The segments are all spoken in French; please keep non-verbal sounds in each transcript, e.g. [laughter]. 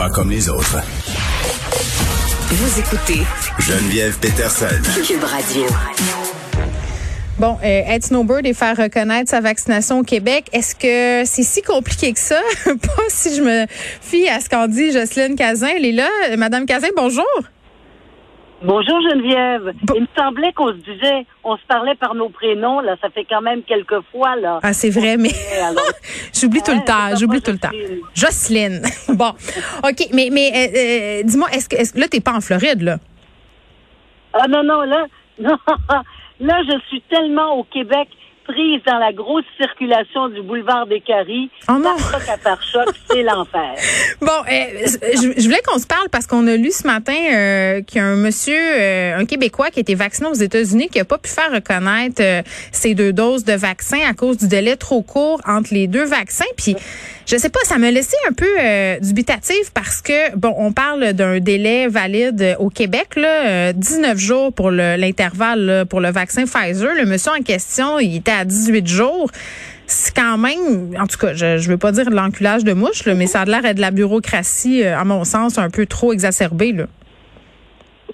Pas comme les autres. Vous écoutez Geneviève Peterson. Cube Radio. Bon, euh, être snowbird et faire reconnaître sa vaccination au Québec, est-ce que c'est si compliqué que ça? [laughs] Pas si je me fie à ce qu'en dit Jocelyne Cazin. Elle est là. Madame Cazin, bonjour. Bonjour Geneviève. Il me semblait qu'on se disait, on se parlait par nos prénoms, là, ça fait quand même quelques fois, là. Ah, c'est vrai, mais [laughs] [laughs] j'oublie tout le temps, j'oublie tout le temps. Jocelyne. [laughs] Bon, OK, mais, mais euh, euh, dis-moi, est-ce que, est-ce que là, t'es pas en Floride, là? Ah non, non, là, non, là, je suis tellement au Québec prise dans la grosse circulation du boulevard des Caries. Oh non. Par choc à par choc, c'est l'enfer. [laughs] Bon, euh, je, je voulais qu'on se parle parce qu'on a lu ce matin euh, qu'il y a un monsieur, euh, un Québécois qui a été vacciné aux États-Unis qui a pas pu faire reconnaître euh, ses deux doses de vaccin à cause du délai trop court entre les deux vaccins. Puis, je sais pas, ça m'a laissé un peu euh, dubitatif parce que, bon, on parle d'un délai valide au Québec, là, euh, 19 jours pour le- l'intervalle pour le vaccin Pfizer. Le monsieur en question, il était à 18 jours c'est quand même, en tout cas, je, je veux pas dire de l'enculage de mouche, là, mais ça a l'air de la bureaucratie, euh, à mon sens, un peu trop exacerbée. Là.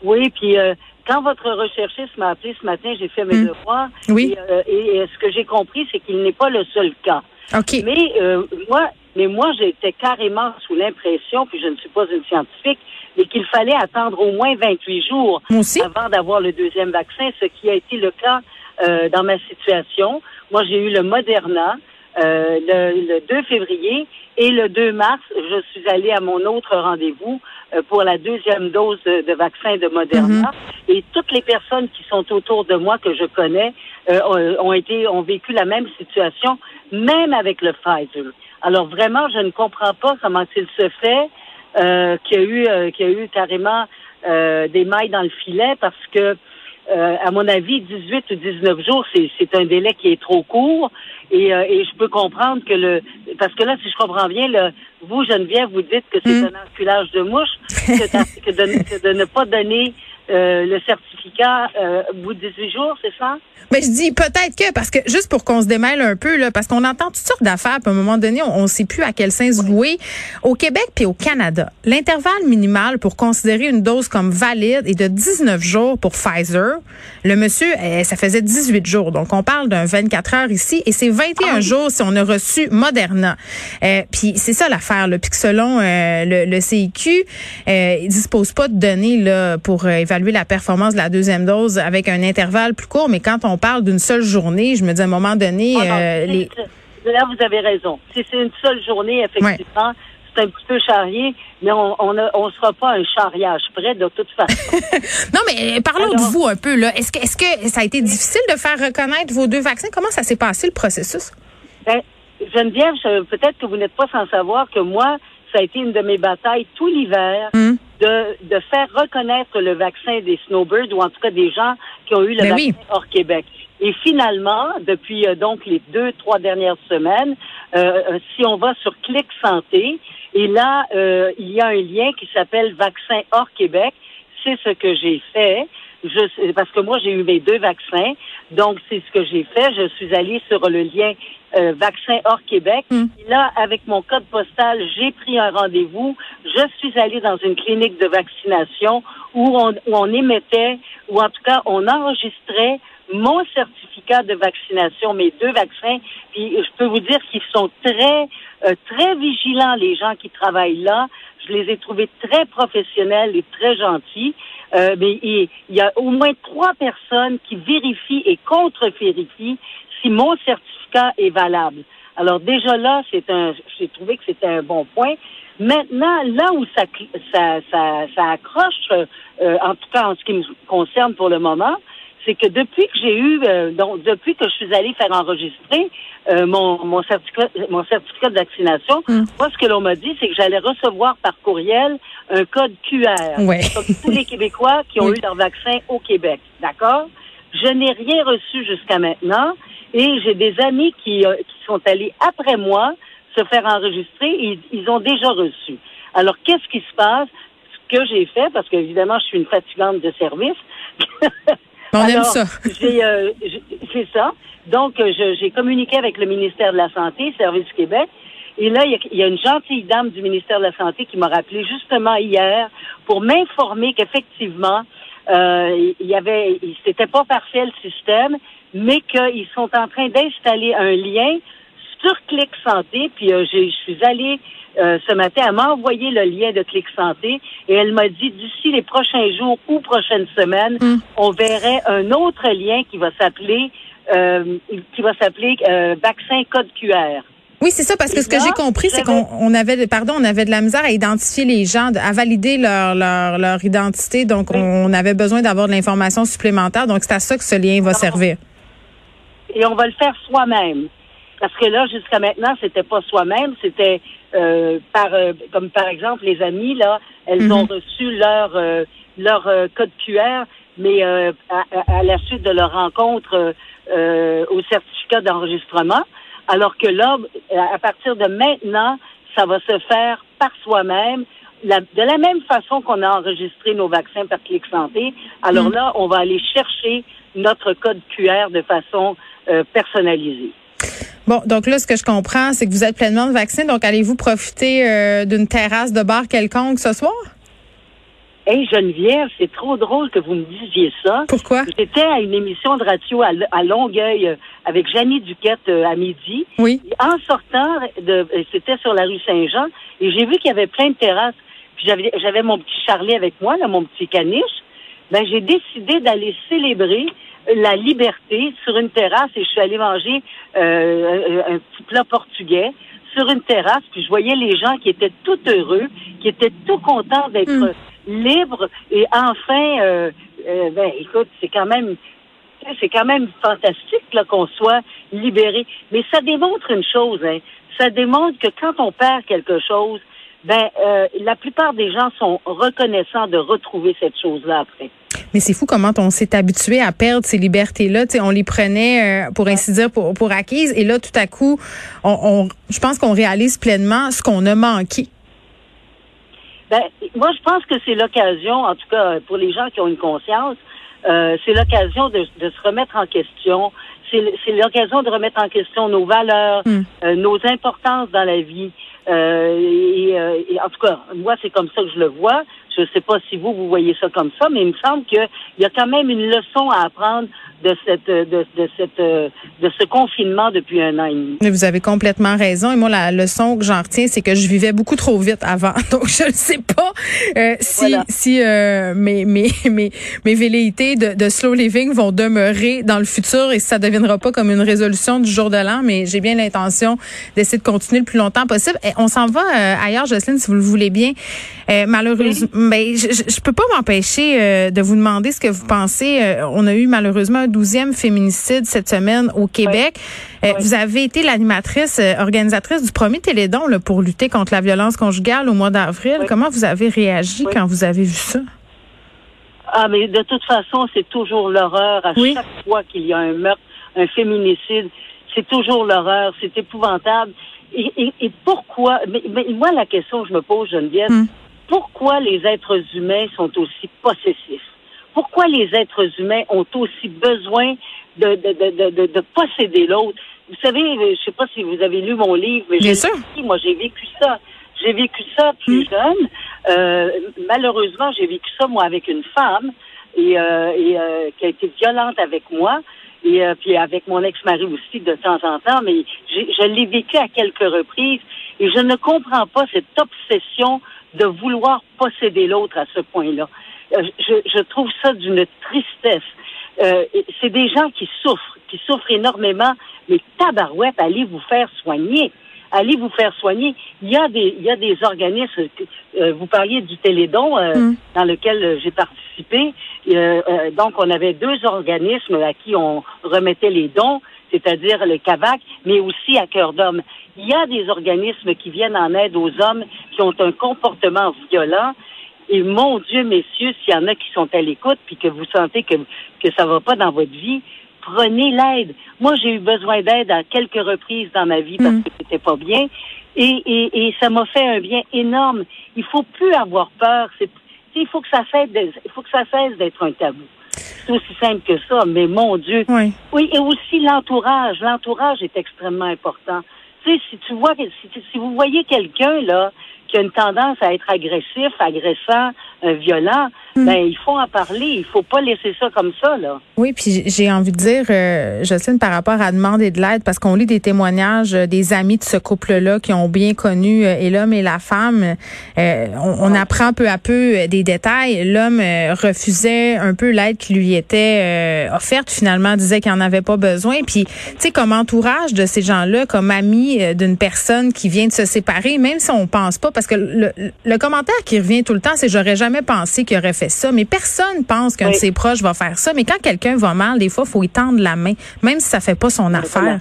Oui, puis euh, quand votre recherchiste m'a appelé ce matin, j'ai fait mes Hmm. devoirs. Oui. Et, euh, et, euh, ce que j'ai compris, c'est qu'il n'est pas le seul cas. OK. Mais euh, moi, mais moi, j'étais carrément sous l'impression, puis je ne suis pas une scientifique, mais qu'il fallait attendre au moins 28 jours avant d'avoir le deuxième vaccin, ce qui a été le cas euh, dans ma situation. Moi, j'ai eu le Moderna euh, le, le 2 février et le 2 mars, je suis allée à mon autre rendez-vous euh, pour la deuxième dose de, de vaccin de Moderna. Et toutes les personnes qui sont autour de moi que je connais euh, ont, ont été ont vécu la même situation, même avec le Pfizer. Alors vraiment, je ne comprends pas comment il se fait euh, qu'il y a eu euh, qu'il y a eu carrément euh, des mailles dans le filet parce que euh, à mon avis, 18 ou 19 jours, c'est, c'est un délai qui est trop court. Et, euh, et je peux comprendre que le... Parce que là, si je comprends bien, le, vous, Geneviève, vous dites que c'est Mm. un enculage de mouche, que, que de, que de ne pas donner euh, le certificat euh, au bout de 18 jours, c'est ça? Mais je dis peut-être que, parce que juste pour qu'on se démêle un peu, là, parce qu'on entend toutes sortes d'affaires, puis à un moment donné, on ne sait plus à quel sens se vouer. Au Québec puis au Canada, l'intervalle minimal pour considérer une dose comme valide est de 19 jours pour Pfizer. Le monsieur, euh, ça faisait 18 jours. Donc, on parle d'un 24 heures ici et c'est 21 jours si on a reçu Moderna. Euh, puis c'est ça l'affaire. Puis que selon euh, le, le CIQ, euh, il dispose pas de données là, pour euh, évaluer la performance de la deuxième dose avec un intervalle plus court. Mais quand on parle d'une seule journée, je me dis à un moment donné, Ah non, euh, les... Là, vous avez raison. Si c'est une seule journée, effectivement, c'est un petit peu charrié, mais on on, a- on sera pas un charriage près de toute façon. [laughs] Non, mais euh, parlons de vous un peu. là. Est-ce que, est-ce que ça a été difficile de faire reconnaître vos deux vaccins? Comment ça s'est passé, le processus? Ben, Geneviève, peut-être que vous n'êtes pas sans savoir que moi, ça a été une de mes batailles tout l'hiver Hum. De, de faire reconnaître le vaccin des snowbirds ou en tout cas des gens qui ont eu le Ben vaccin oui. hors Québec. Et finalement, depuis euh, donc les deux, trois dernières semaines, euh, euh, si on va sur Clic Santé, et là, euh, il y a un lien qui s'appelle Vaccin hors Québec. C'est ce que j'ai fait. Je, parce que moi, j'ai eu mes deux vaccins. Donc, c'est ce que j'ai fait. Je suis allée sur le lien euh, Vaccin hors Québec. Mm. Et là, avec mon code postal, j'ai pris un rendez-vous. Je suis allée dans une clinique de vaccination où on, où on émettait, ou en tout cas, on enregistrait mon certificat de vaccination, mes deux vaccins. Puis je peux vous dire qu'ils sont très, euh, très vigilants, les gens qui travaillent là. Je les ai trouvés très professionnels et très gentils. Euh, mais il, y a au moins trois personnes qui vérifient et contre-vérifient si mon certificat est valable. Alors déjà là, c'est un, j'ai trouvé que c'était un bon point. Maintenant, là où ça, ça, ça, ça accroche, euh, en tout cas en ce qui me concerne pour le moment, c'est que depuis que j'ai eu, euh, donc depuis que je suis allée faire enregistrer euh, mon, mon certificat, mon certificat de vaccination, Mm. moi ce que l'on m'a dit, c'est que j'allais recevoir par courriel un code QR, Ouais. comme tous les Québécois qui ont Oui. eu leur vaccin au Québec, d'accord? Je n'ai rien reçu jusqu'à maintenant, et j'ai des amis qui, euh, qui sont allés après moi se faire enregistrer, et ils, ils ont déjà reçu. Alors qu'est-ce qui se passe? Ce que j'ai fait, parce qu'évidemment je suis une fatigante de service. [laughs] On aime Alors, ça. j'ai, euh, c'est ça. Donc, euh, j'ai communiqué avec le ministère de la Santé, Service du Québec, Et là, il y, a une gentille dame du ministère de la Santé qui m'a rappelé justement hier pour m'informer qu'effectivement, euh, il y avait, c'était pas parfait le système, mais qu'ils sont en train d'installer un lien sur Clic Santé. Puis euh, je suis allée euh, ce matin, elle m'a envoyé le lien de Clic Santé et elle m'a dit d'ici les prochains jours ou prochaines semaines, mm. on verrait un autre lien qui va s'appeler euh, qui va s'appeler vaccin code QR. Oui, c'est ça, parce que ce que j'ai compris, c'est qu'on avait, pardon, on avait de la misère à identifier les gens, à valider leur leur, leur identité. Donc, on avait besoin d'avoir de l'information supplémentaire. Donc, c'est à ça que ce lien va servir. Et on va le faire soi-même. Parce que là, jusqu'à maintenant, c'était pas soi-même, c'était euh, par, euh, comme par exemple les amis là, elles mhm. ont reçu leur euh, leur code QR, mais à, à, la suite de leur rencontre au certificat d'enregistrement. Alors que là, à partir de maintenant, ça va se faire par soi-même. de la même façon qu'on a enregistré nos vaccins par Clic Santé, alors mm. là, on va aller chercher notre code QR de façon euh, personnalisée. Bon, donc là, ce que je comprends, c'est que vous êtes pleinement de vaccin. Donc, allez-vous profiter euh, d'une terrasse de bar quelconque ce soir? Hey Geneviève, c'est trop drôle que vous me disiez ça. Pourquoi? J'étais à une émission de radio à, Longueuil euh, avec Janie Duquette euh, à midi. Oui. En sortant, de, c'était sur la rue Saint-Jean, et j'ai vu qu'il y avait plein de terrasses. Puis j'avais, j'avais mon petit Charlie avec moi, là, mon petit caniche. Ben, j'ai décidé d'aller célébrer la liberté sur une terrasse et je suis allée manger un petit plat portugais sur une terrasse. Puis je voyais les gens qui étaient tout heureux, qui étaient tout contents d'être hmm libre et enfin, euh, euh, ben écoute, c'est quand même c'est quand même fantastique là qu'on soit libéré. Mais ça démontre une chose, hein. Ça démontre que quand on perd quelque chose, ben euh, la plupart des gens sont reconnaissants de retrouver cette chose-là après. Mais c'est fou comment on s'est habitué à perdre ces libertés-là. on les prenait, pour ainsi dire, pour, pour acquises. Et là, tout à coup, on, on je pense qu'on réalise pleinement ce qu'on a manqué. Ben, moi, je pense que c'est l'occasion, en tout cas pour les gens qui ont une conscience, euh, c'est l'occasion de, de, se remettre en question. C'est l'occasion de remettre en question nos valeurs, hmm. euh, nos importances dans la vie. Euh, et, euh, et, en tout cas, moi, c'est comme ça que je le vois. Je ne sais pas si vous, vous voyez ça comme ça, mais il me semble qu'il y a quand même une leçon à apprendre de cette de, de cette de ce confinement depuis un an et demi. Vous avez complètement raison. Et moi, la leçon que j'en retiens, c'est que je vivais beaucoup trop vite avant. [laughs] Donc, je ne sais pas euh, si si euh, mes, mes mes mes velléités de, de slow living vont demeurer dans le futur et si ça deviendra pas comme une résolution du jour de l'an. Mais j'ai bien l'intention d'essayer de continuer le plus longtemps possible. Et on s'en va euh, ailleurs, Jocelyne, si vous le voulez bien. malheureusement, ben, je, je peux pas m'empêcher euh, de vous demander ce que vous pensez. Euh, on a eu malheureusement un douzième féminicide cette semaine au Québec. Euh, vous avez été l'animatrice, organisatrice du premier Télédon là, pour lutter contre la violence conjugale au mois d'avril. Comment vous avez réagi quand vous avez vu ça? Ah, mais de toute façon, c'est toujours l'horreur à chaque fois qu'il y a un meurtre, un féminicide. C'est toujours l'horreur, c'est épouvantable. Et, et, pourquoi? Mais, moi, la question que je me pose, Geneviève, hmm pourquoi les êtres humains sont aussi possessifs? Pourquoi les êtres humains ont aussi besoin de, de, de, de, posséder l'autre? Vous savez, je sais pas si vous avez lu mon livre, mais sûr. moi j'ai vécu ça. J'ai vécu ça plus mm. jeune. Euh, malheureusement, j'ai vécu ça moi avec une femme et, euh, et euh, qui a été violente avec moi et puis avec mon ex-mari aussi de temps en temps. Mais je l'ai vécu à quelques reprises et je ne comprends pas cette obsession de vouloir posséder l'autre à ce point-là. Euh, je, je, trouve ça d'une tristesse. Euh, c'est des gens qui souffrent, qui souffrent énormément, mais tabarouette, allez vous faire soigner. Allez vous faire soigner. Il y a des, il y a des organismes. Euh, vous parliez du Télédon mm. dans lequel j'ai participé. donc, on avait deux organismes à qui on remettait les dons c'est-à-dire le CAVAC, mais aussi à cœur d'homme. Il y a des organismes qui viennent en aide aux hommes qui ont un comportement violent. Et mon Dieu, messieurs, s'il y en a qui sont à l'écoute, puis que vous sentez que, que ça va pas dans votre vie, prenez l'aide. Moi, j'ai eu besoin d'aide à quelques reprises dans ma vie parce mm. que c'était pas bien. Et, et, et ça m'a fait un bien énorme. Il faut plus avoir peur. C'est, il faut que ça cesse, il faut que ça cesse d'être un tabou. C'est aussi simple que ça, mais mon Dieu. Oui. Oui, et aussi l'entourage. L'entourage est extrêmement important. tu sais, si tu vois, si, si vous voyez quelqu'un là qui a une tendance à être agressif, agressant, euh, violent. Ben il faut en parler. Il faut pas laisser ça comme ça là. Oui, puis j'ai envie de dire, euh, Jocelyne, par rapport à demander de l'aide, parce qu'on lit des témoignages euh, des amis de ce couple-là qui ont bien connu euh, et l'homme et la femme. on, apprend peu à peu des détails. L'homme refusait un peu l'aide qui lui était offerte. Finalement, disait qu'il n'en avait pas besoin. Puis, tu sais, comme entourage de ces gens-là, comme ami d'une personne qui vient de se séparer, même si on pense pas, parce que le, le commentaire qui revient tout le temps, c'est j'aurais jamais pensé qu'il aurait fait ça. Mais personne pense qu'un de ses proches va faire ça. Mais quand quelqu'un va mal, des fois, il faut y tendre la main, même si ça fait pas son affaire.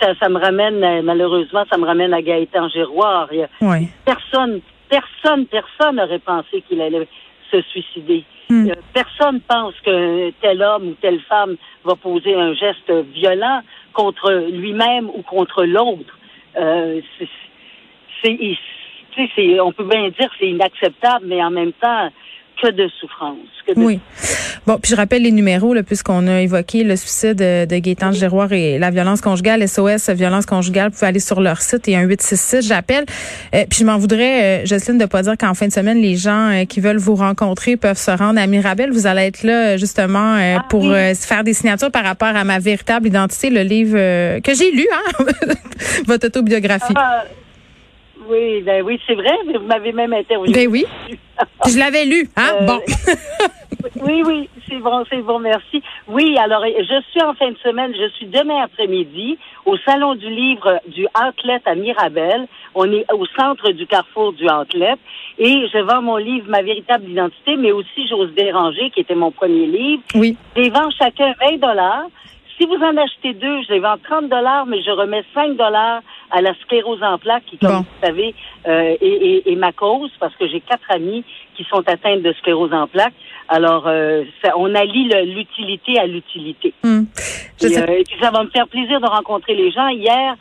Ça, ça me ramène, euh, malheureusement, ça me ramène à Gaëtan Giroir. Oui. Personne, personne, personne n'aurait pensé qu'il allait se suicider. Hmm. Euh, personne pense que tel homme ou telle femme va poser un geste violent contre lui-même ou contre l'autre. Euh, c'est c'est, on peut bien dire que c'est inacceptable, mais en même temps, que de souffrance. Oui. Bon, puis je rappelle les numéros, là, puisqu'on a évoqué le suicide de, de Gaétan Giroir et la violence conjugale, SOS violence conjugale, vous pouvez aller sur leur site et un 866, j'appelle. Euh, puis je m'en voudrais, euh, Jocelyne, de pas dire qu'en fin de semaine, les gens euh, qui veulent vous rencontrer peuvent se rendre à Mirabel. Vous allez être là, justement, euh, ah pour faire des signatures par rapport à ma véritable identité, le livre que j'ai lu, hein, [laughs] votre autobiographie. Ah, oui, ben oui, c'est vrai, mais vous m'avez même interviewé. Ben oui. [laughs] je l'avais lu, hein? Euh, bon. [laughs] oui, oui, c'est bon, c'est bon, merci. Oui, alors, je suis en fin de semaine, je suis demain après-midi au Salon du Livre du Outlet à Mirabel. On est au centre du carrefour du Outlet. Et je vends mon livre Ma véritable identité, mais aussi J'ose déranger, qui était mon premier livre. Oui. Je les vends chacun 20 dollars. Si vous en achetez deux, je les vends 30 dollars, mais je remets 5 dollars à la sclérose en plaques, qui, comme vous savez, euh, est, ma cause, parce que j'ai quatre amis qui sont atteints de sclérose en plaques. Alors, euh, on allie l'utilité à l'utilité. Hmm. Euh, et, puis, ça va me faire plaisir de rencontrer les gens. Hier,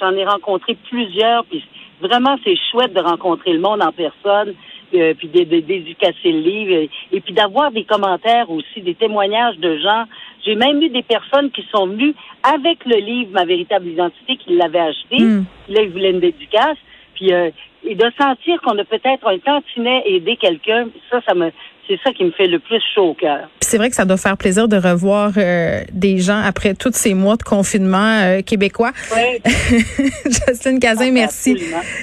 j'en ai rencontré plusieurs, puis vraiment, c'est chouette de rencontrer le monde en personne. Euh, puis d'éducacer le livre, et, puis d'avoir des commentaires aussi, des témoignages de gens. J'ai même eu des personnes qui sont venues avec le livre Ma véritable identité, qui l'avaient acheté. Mm. Là, ils voulaient une dédicace. Puis euh, et de sentir qu'on a peut-être un tantinet aider quelqu'un, ça, ça me c'est ça qui me fait le plus chaud au cœur. C'est vrai que ça doit faire plaisir de revoir euh, des gens après tous ces mois de confinement euh, québécois. Oui. [laughs] Justine Cazin, merci.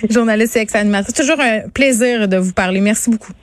Journaliste et ex-animatrice. Toujours un plaisir de vous parler. Merci beaucoup.